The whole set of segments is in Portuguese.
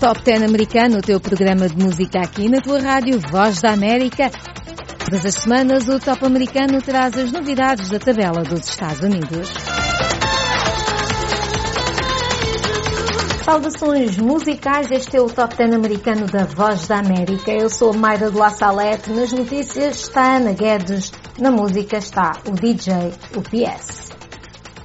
Top 10 americano, o teu programa de música aqui na tua rádio Voz da América. Todas as semanas o Top americano traz as novidades da tabela dos Estados Unidos. Saudações musicais, este é o Top 10 americano da Voz da América. Eu sou a Mayra de La Salete, nas notícias está Ana Guedes, na música está o DJ, o PS.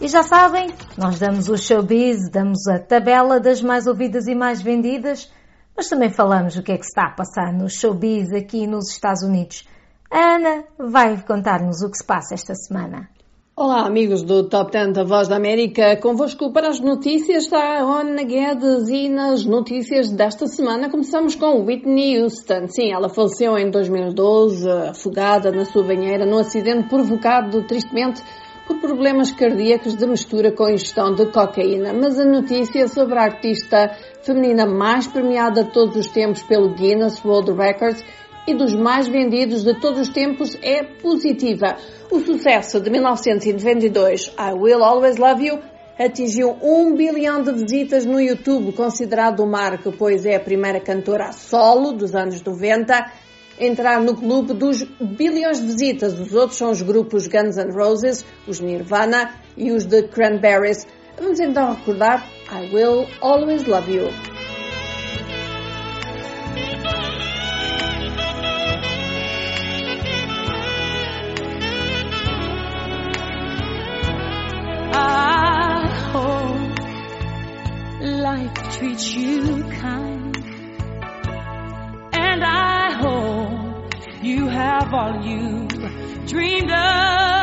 E já sabem, nós damos o showbiz, damos a tabela das mais ouvidas e mais vendidas, mas também falamos o que é que está a passar no showbiz aqui nos Estados Unidos. A Ana vai contar-nos o que se passa esta semana. Olá, amigos do Top 10 da Voz da América. Convosco para as notícias está a Ana Guedes e nas notícias desta semana começamos com Whitney Houston. Sim, ela faleceu em 2012, afogada na sua banheira num acidente provocado tristemente por problemas cardíacos de mistura com ingestão de cocaína. Mas a notícia sobre a artista feminina mais premiada de todos os tempos pelo Guinness World Records e dos mais vendidos de todos os tempos é positiva. O sucesso de 1992, I Will Always Love You, atingiu um bilhão de visitas no YouTube, considerado um marco, pois é a primeira cantora solo dos anos 90 entrar no clube dos bilhões de visitas. Os outros são os grupos Guns N' Roses, os Nirvana e os The Cranberries. Vamos então recordar I Will Always Love You. You kind, and I you have all you dreamed of,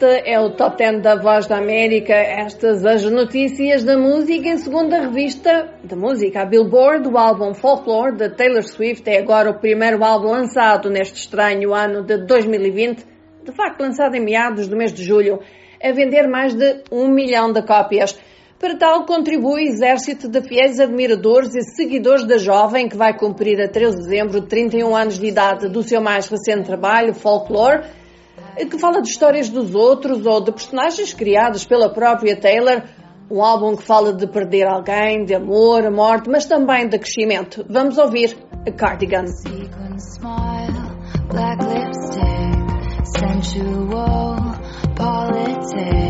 Este é o Top 10 da Voz da América. Estas as notícias da música em segunda revista da música. A Billboard, o álbum Folklore de Taylor Swift é agora o primeiro álbum lançado neste estranho ano de 2020, de facto lançado em meados do mês de julho, a vender mais de um milhão de cópias. Para tal, contribui o exército de fiéis admiradores e seguidores da jovem que vai cumprir a 13 de dezembro 31 anos de idade do seu mais recente trabalho, Folklore, que fala de histórias dos outros ou de personagens criados pela própria Taylor. Um álbum que fala de perder alguém, de amor, morte, mas também de crescimento. Vamos ouvir a Cardigan. Black lipstick, sensual politics.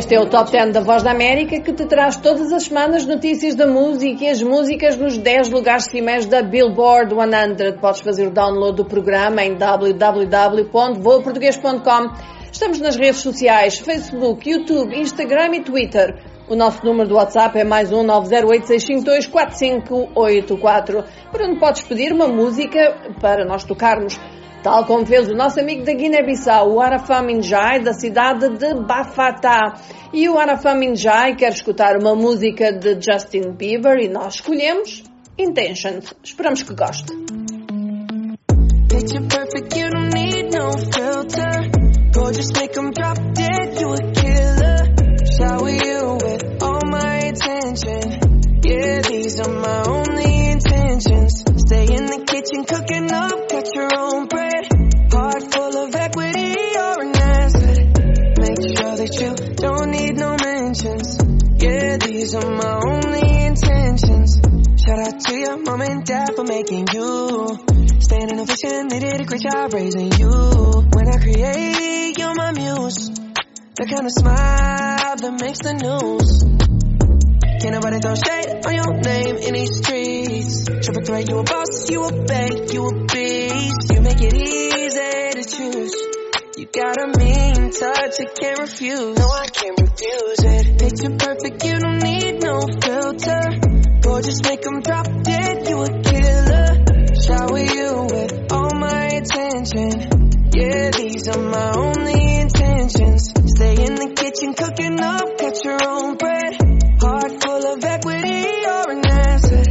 Este é o Top 10 da Voz da América que te traz todas as semanas notícias da música e as músicas nos 10 lugares cimeiros da Billboard 100. Podes fazer o download do programa em www.voaportuguês.com. Estamos nas redes sociais, Facebook, YouTube, Instagram e Twitter. O nosso número do WhatsApp é mais um 908-652-4584, para onde podes pedir uma música para nós tocarmos. Tal como fez o nosso amigo da Guiné-Bissau, o Arafam Injai, da cidade de Bafatá. E o Arafam Injai quer escutar uma música de Justin Bieber e nós escolhemos Intentions. Esperamos que goste. Yeah, these are my only intentions. That you don't need no mentions. Yeah, these are my only intentions. Shout out to your mom and dad for making you. Standing ovation, they did a great job raising you. When I create, you're my muse. The kind of smile that makes the news. Can't nobody throw shade on your name in these streets. Triple threat, you a boss, you a bank, you a beast. You make it easy to choose. You got a mean touch, I can't refuse. No, I can't refuse it. Picture perfect, you don't need no filter. Gorgeous, make 'em drop dead, you a killer. Shower you with all my attention. Yeah, these are my only intentions. Stay in the kitchen, cooking up, got your own bread. Heart full of equity, you're an asset.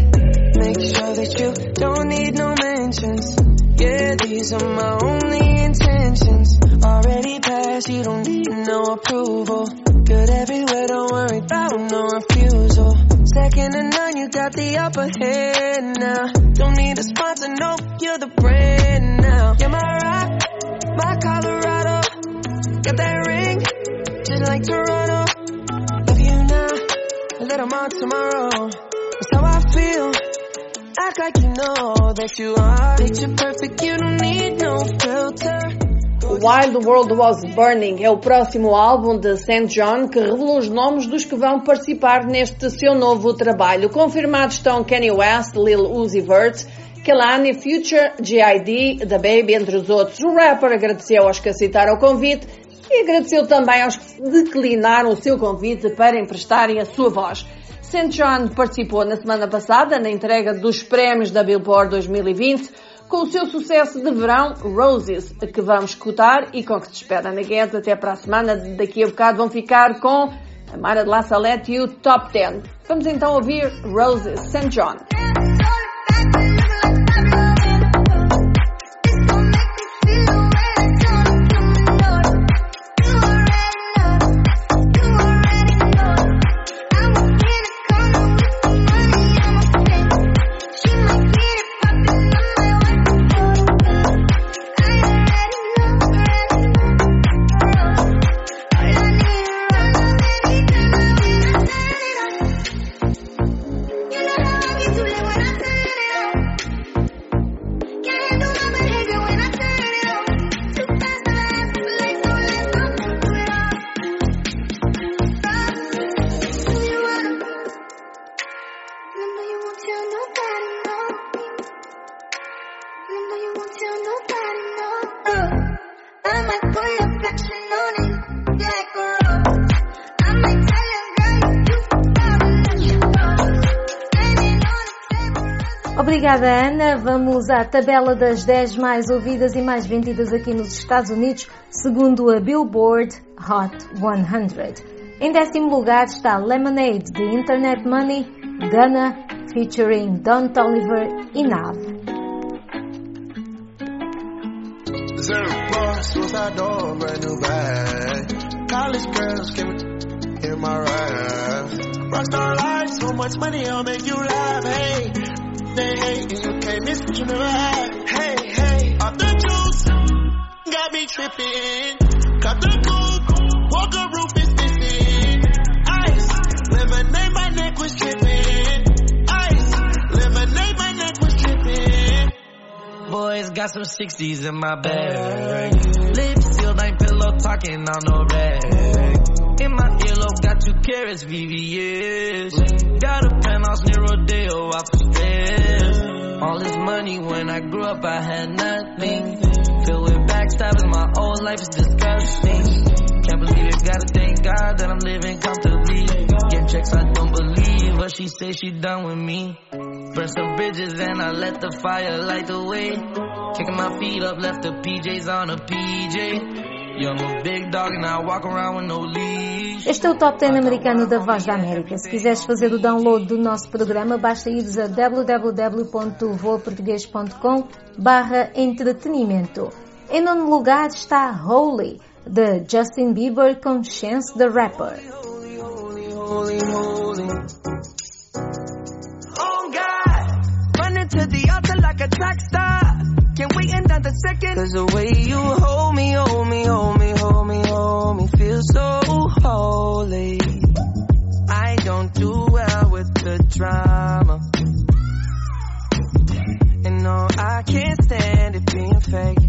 Make sure that you don't need no mentions. Yeah, these are my only intentions. Already passed, you don't need no approval. Good everywhere, don't worry about no refusal. Second to none, you got the upper hand now. Don't need a sponsor, no, you're the brand now. You're my rock, my Colorado. Got that ring, just like Toronto. Love you now, a little more tomorrow. That's how I feel. Act like you know that you are. Picture perfect, you don't need no filter. While the World Was Burning é o próximo álbum de St. John que revelou os nomes dos que vão participar neste seu novo trabalho. Confirmados estão Kanye West, Lil Uzi Vert, Kelani, Future, G.I.D., The Baby, entre os outros. O rapper agradeceu aos que aceitaram o convite e agradeceu também aos que declinaram o seu convite para emprestarem a sua voz. St. John participou na semana passada na entrega dos prémios da Billboard 2020 com o seu sucesso de verão, Roses, que vamos escutar e com que te espera na Guedes até para a semana. Daqui a bocado vão ficar com a Mara de La Salette e o Top 10. Vamos então ouvir Roses, St. John. Obrigada, Ana. Vamos à tabela das 10 mais ouvidas e mais vendidas aqui nos Estados Unidos, segundo a Billboard Hot 100. Em décimo lugar está Lemonade, de Internet Money, Gunna, featuring Don Toliver e Nav. Zero bar, suicide door, brand new bag. College girls came in my ride. Rockstar life, so much money, I'll make you laugh. Hey, they hate and you can't miss what you never had. Hey, hey, off the juice, got me tripping. Cut the coupe, got some 60s in my bag. Lips sealed, ain't pillow talking on no rag. In my ear, carrots, VVS. Got a penthouse near Rodeo off the stairs. All this money when I grew up, I had nothing. Filled with backstabbing, my whole life is disgusting. Can't believe it, gotta thank God that I'm living comfortably. Get checks, I don't believe, but she say she done with me. Burn some bridges and I let the fire light the way. Kicking my feet up, left the PJs on a PJ. Yeah, I'm a big dog and I walk around with no leash. Este é o Top 10 americano da Voz da América. Se quiseres fazer o download do nosso programa, basta ires a www.voaportugues.com barra entretenimento. Em nono lugar está Holy, de Justin Bieber com Chance the Rapper. Holy, holy, holy, holy. Oh God, running to the altar like a track star. Second. Cause the way you hold me, hold me, hold me, hold me, hold me, feel so holy. I don't do well with the drama. And no, I can't stand it being fake.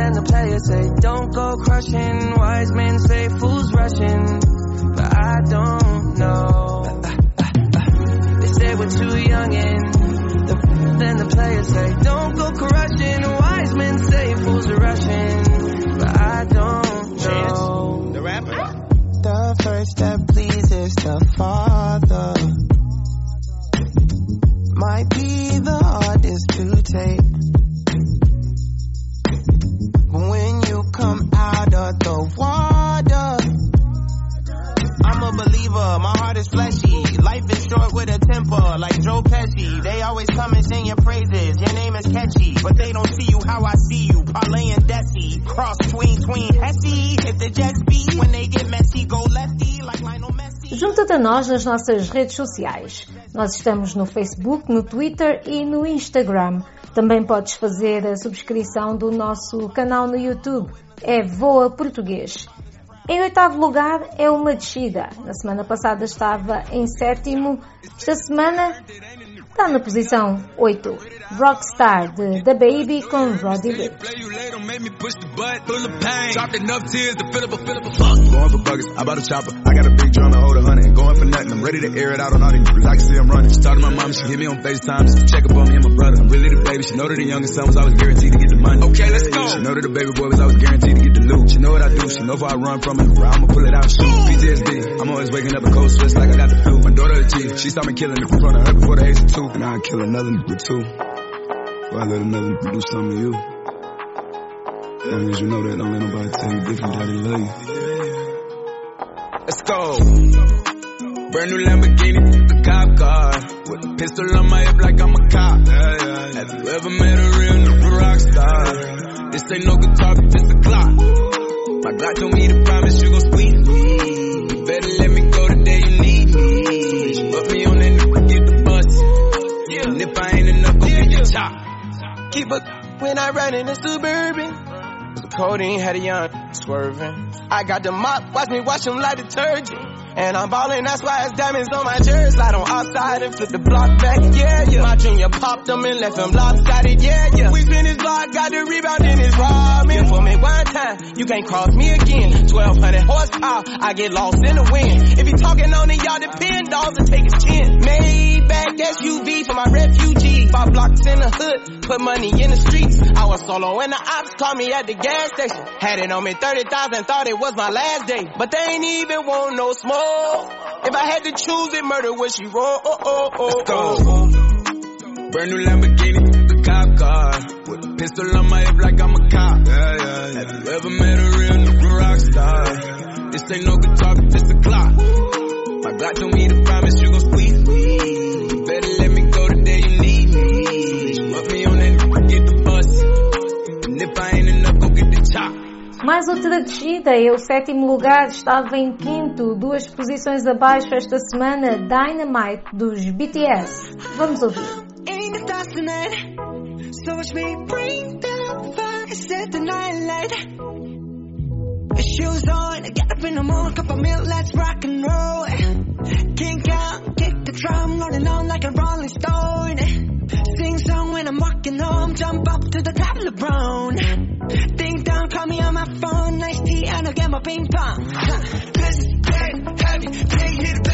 the and the players say don't go crushing. Wise men say fools rushing, but I don't know. They say we're too young and the then the players say don't go crushing. Wise men say fools are rushing, but I don't know. The rapper. Ah. The first that pleases the Father might be the hardest to take. Of the water, I'm a believer, my heart is fleshy. Life is short with a temper, like Joe Pesci. They always come and sing your praises, your name is catchy. But they don't see you how I see you, parlay and Desi. Cross tween, tween, Hesse. Hit the jets beat, when they get messy, go lefty, like Lionel Messi. Junta-te a nós nas nossas redes sociais. Nós estamos no Facebook, no Twitter e no Instagram. Também podes fazer a subscrição do nosso canal no YouTube. É Voa Português. Em oitavo lugar é uma descida. Na semana passada estava em sétimo. Esta semana está na posição 8. Rockstar de The Baby com Roddy Ricch. Play you later, made me push the butt, full of pain. Dropped enough tears to fill up a fill up a fuck. Going for buggers, I bought a chopper. I got a big drum and hold a hundred. Going for nothing, I'm ready to air it out on all these niggas. I can see I'm running. She talked to my mom, she hit me on FaceTime. She check up on me and my brother. I'm really the baby. She know that the youngest son was always guaranteed to get the money. Okay, let's go. She know that the baby boy was always guaranteed to get the loot. She know what I do. She know if I run from it, I'ma pull it out, shoot. PTSD. I'm always waking up a cold sweats like I got the flu. My daughter a G. She saw me killing it in front of her before the age of two. And I'll kill another nigga too. Before I let another nigga do something to you. As long as you know that, don't let nobody tell you different, daddy love you. Let's go. Brand new Lamborghini, a cop car. With a pistol on my hip like I'm a cop. Have you ever met a real nigga rock star? This ain't no guitar, but this a clock. My God told me to promise you gon' squeeze Keep a when I ride in the suburban. The codeine had a young swerving. I got the mop, watch me wash them like detergent. And I'm ballin', that's why it's diamonds on my jersey. Slide on outside and flip the block back, yeah, yeah. My junior popped them and left him lopsided, yeah, yeah. We spin his block, got the rebound in his robbing. For me one time, you can't cross me again. 1200 horsepower, I get lost in the wind. If he talking on it, y'all depend, dogs and take his chin. Maybach SUV for my refugee. Five blocks in the hood, put money in the streets. I was solo and the ops called me at the gas station. Had it on me 30,000, thought it was my last day. But they ain't even want no smoke. Oh, if I had to choose it, murder would she roll? Oh, oh, oh, Let's go. oh. Brand new Lamborghini, a cop car. With a pistol on my hip like I'm a cop. Have you ever met a real nigga rock star? This ain't no guitar, but this a clock. My God told me to promise you gon' Mais outra descida, é o sétimo lugar, estava em quinto, duas posições abaixo esta semana, Dynamite dos BTS. Vamos ouvir. The the. Shoes on, get up in the morning, cup of milk, let's rock and roll. Kink out, kick the drum, rolling on like a rolling stone. Sing song when I'm walking home, jump up to the top of dong, call me on my phone, nice tea, and I'll get my ping pong. This is dead heavy, can't hit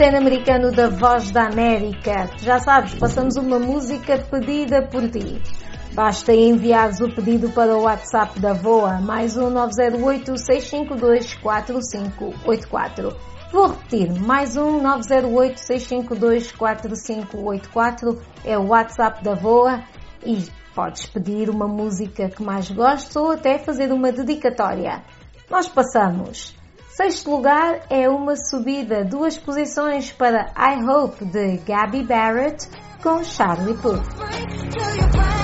Este é o Top 10 americano da Voz da América. Já sabes, passamos uma música pedida por ti. Basta enviares o pedido para o WhatsApp da VOA, mais um 908-652-4584. Vou repetir, mais um 908-652-4584 é o WhatsApp da VOA e podes pedir uma música que mais gostes ou até fazer uma dedicatória. Nós passamos. Sexto lugar é uma subida, duas posições para I Hope de Gabby Barrett com Charlie Puth.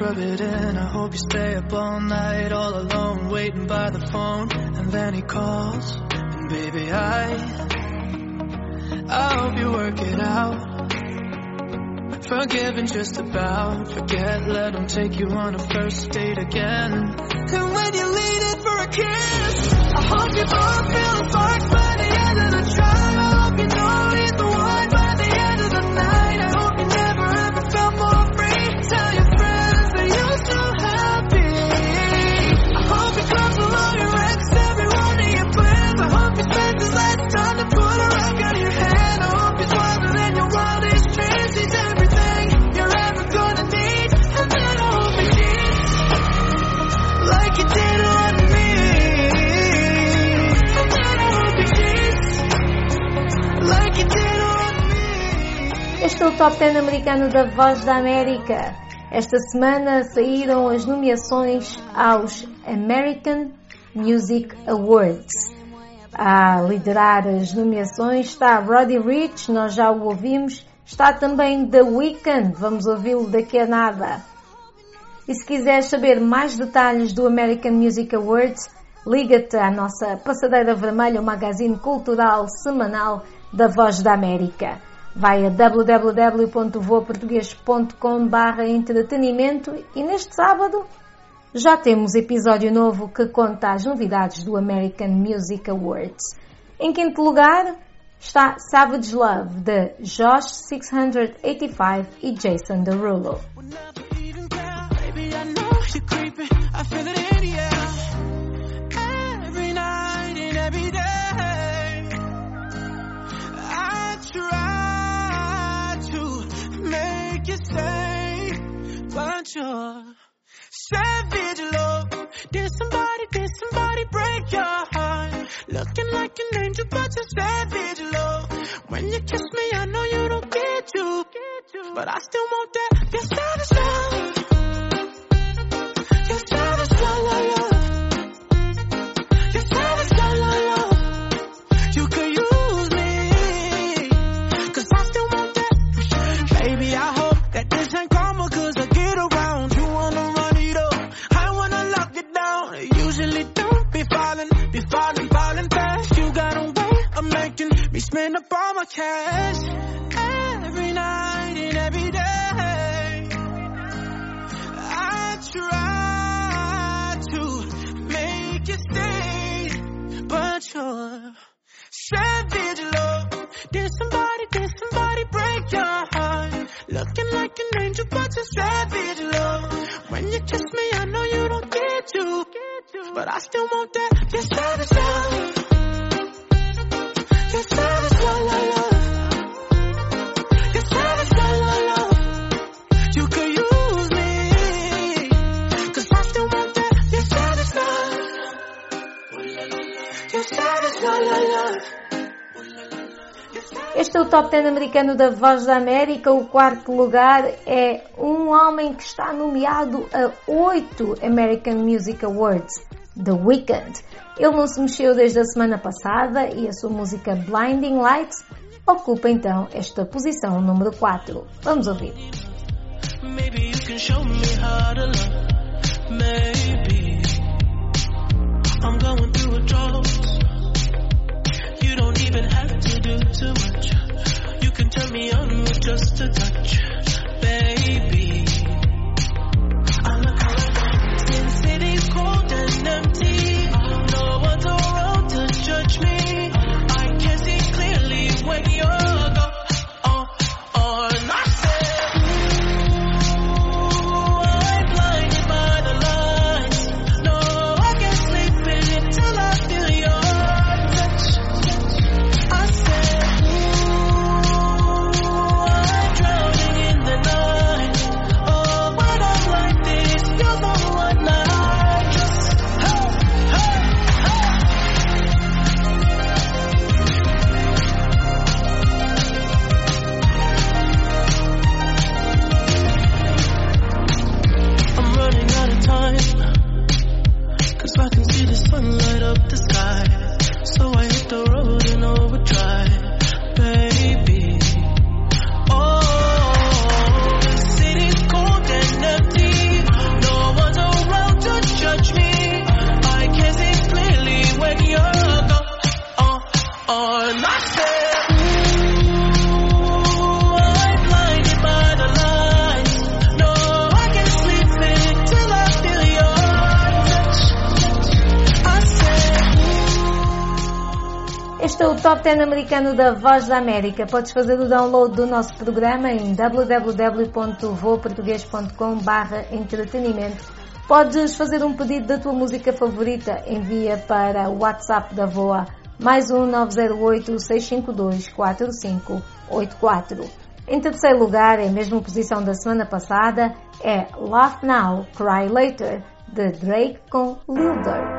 Rub it in. I hope you stay up all night, all alone, waiting by the phone, and then he calls, and baby, I, I hope you work it out. Forgiven just about, forget, let him take you on a first date again. And when you lean in for a kiss, Top 10 americano da Voz da América. Esta semana saíram as nomeações aos American Music Awards. A liderar as nomeações está Roddy Rich, nós já o ouvimos. Está também The Weeknd, vamos ouvi-lo daqui a nada. E se quiseres saber mais detalhes do American Music Awards, liga-te à nossa Passadeira Vermelha, o magazine cultural semanal da Voz da América. Vai a www.voaportugues.com entretenimento e neste sábado já temos episódio novo que conta as novidades do American Music Awards. Em quinto lugar está Savage Love de Josh 685 e Jason Derulo. even stay, but you're savage love. Did somebody, did somebody break your heart? Looking like an angel, but you're savage love. When you kiss me, I know you don't get you, but I still want that. Your savage love. An angel, but you're savage love. When you kiss me, I know you don't get to, but I still want that. You're savage love. É o Top 10 americano da Voz da América. O quarto lugar é um homem que está nomeado a oito American Music Awards, The Weeknd. Ele não se mexeu desde a semana passada e a sua música Blinding Lights ocupa então esta posição número 4. Vamos ouvir. Maybe you can show me how to love. Maybe I'm going through a drought. You don't even have to do too much. Turn me on with just a touch, 10 americano da Voz da América. Podes fazer o download do nosso programa em www.voaportugues.com entretenimento. Podes fazer um pedido da tua música favorita. Envia para o WhatsApp da Voa mais um 908 652 4584. Em terceiro lugar, em mesma posição da semana passada, é Laugh Now, Cry Later, de Drake com Lil Durk.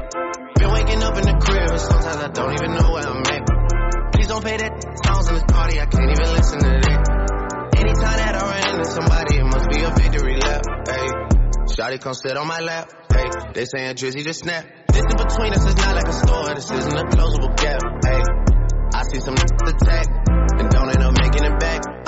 Waking up in the crib and sometimes I don't even know where I'm at. Please don't pay that songs in this party, I can't even listen to that. Anytime that I run into somebody, it must be a victory lap. Hey, Shotty come sit on my lap. Hey, they saying Drizzy just snap. This in between us is not like a store, this isn't a closable gap. Hey, I see some attack and don't end up making it back.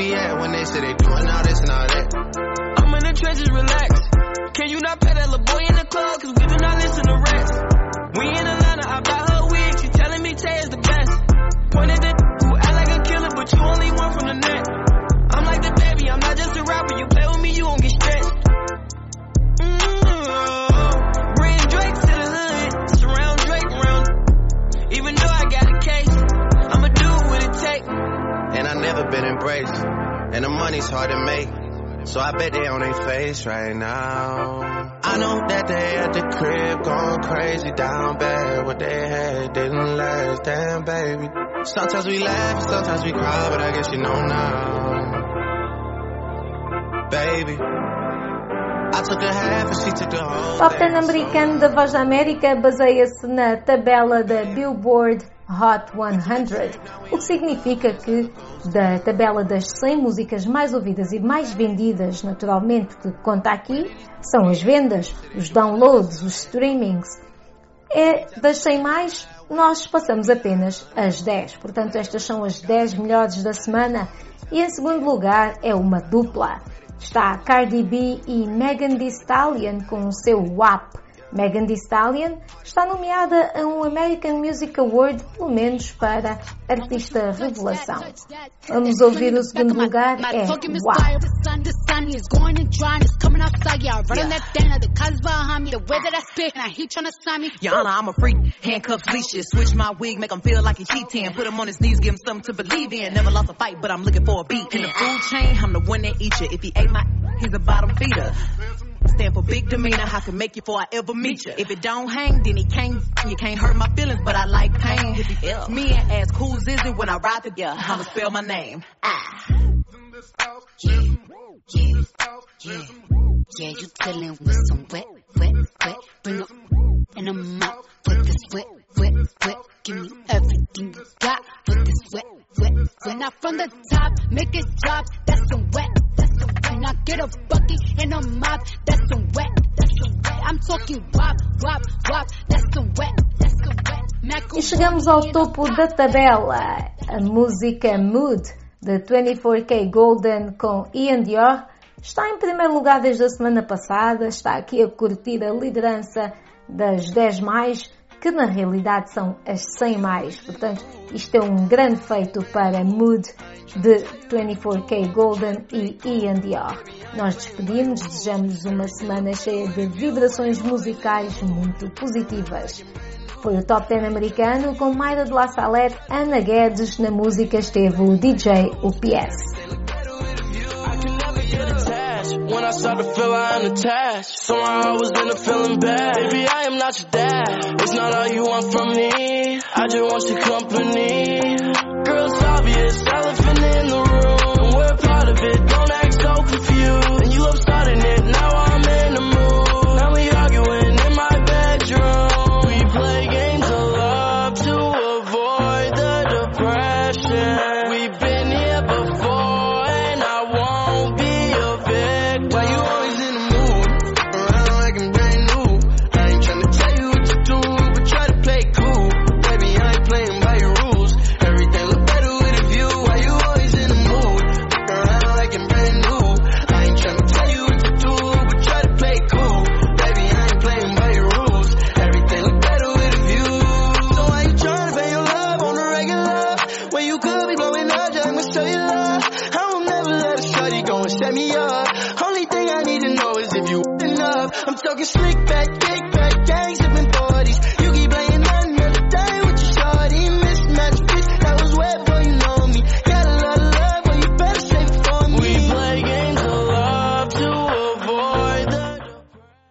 be at when they say they doing all this and all that? I'm in the trenches, relax. Can you not pay that little boy in the club? Cause we do not listen to rats. We in Atlanta, I buy her wig. She telling me Tay is the best. Pointed at who act like a killer, but you only one from the net. I'm like the baby, I'm not just a rapper. You play with me, you gon' get stretched. Mm-hmm. Bring Drake to the hood, surround Drake around. Even though I got a case, I'ma do what it take. And I never been embraced, and the money's hard to make. So I bet they on their face right now. I know that they at the crib going crazy down bad. What they had didn't last, damn baby. Sometimes we laugh, sometimes we cry, but I guess you know now. Baby, I took a half and she took the whole Top thing, 10 americano da Voz da América baseia-se na tabela da Billboard Hot 100, o que significa que da tabela das 100 músicas mais ouvidas e mais vendidas, naturalmente, que conta aqui, são as vendas, os downloads, os streamings. É das 100 mais, nós passamos apenas as 10. Portanto, estas são as 10 melhores da semana. E em segundo lugar é uma dupla. Está Cardi B e Megan Thee Stallion com o seu WAP. Megan Thee Stallion está nomeada a um American Music Award, pelo menos para Artista Revelação. Vamos ouvir o segundo lugar, é WAP. Stand for big demeanor, I can make you before I ever meet you. If it don't hang, then it can't, you can't hurt my feelings, but I like pain. If he F me and ask who's is it when I ride the yeah, I'ma spell my name. Ah. Yeah, yeah, yeah, you dealing with some wet, wet, wet. Bring up in a mouth with this wet, wet, wet. Give me everything you got with this wet, wet, wet. Now from the top, make it drop. That's some wet. Now get a bucket and a mop. That's some wet, that's some wet. I'm talking wop, wop, wop. That's some wet, that's some wet. E chegamos ao topo da tabela. A música Mood de 24K Golden com Ian Dior está em primeiro lugar desde a semana passada. Está aqui a curtir a liderança das 10 mais, que na realidade são as 100 mais. Portanto, isto é um grande feito para Mood de 24K Golden e Ian Dior. Nós despedimos, desejamos uma semana cheia de vibrações musicais muito positivas. Foi o Top 10 americano com Mayra de La Salette, Ana Guedes, na música esteve o DJ UPS. When I start to feel I'm attached, somehow I was in a feeling bad. Baby, I am not your dad. It's not all you want from me. I just want your company. Girl, it's obvious, elephant in the room. We're part of it. Don't act so confused. And you love starting it. Now I'm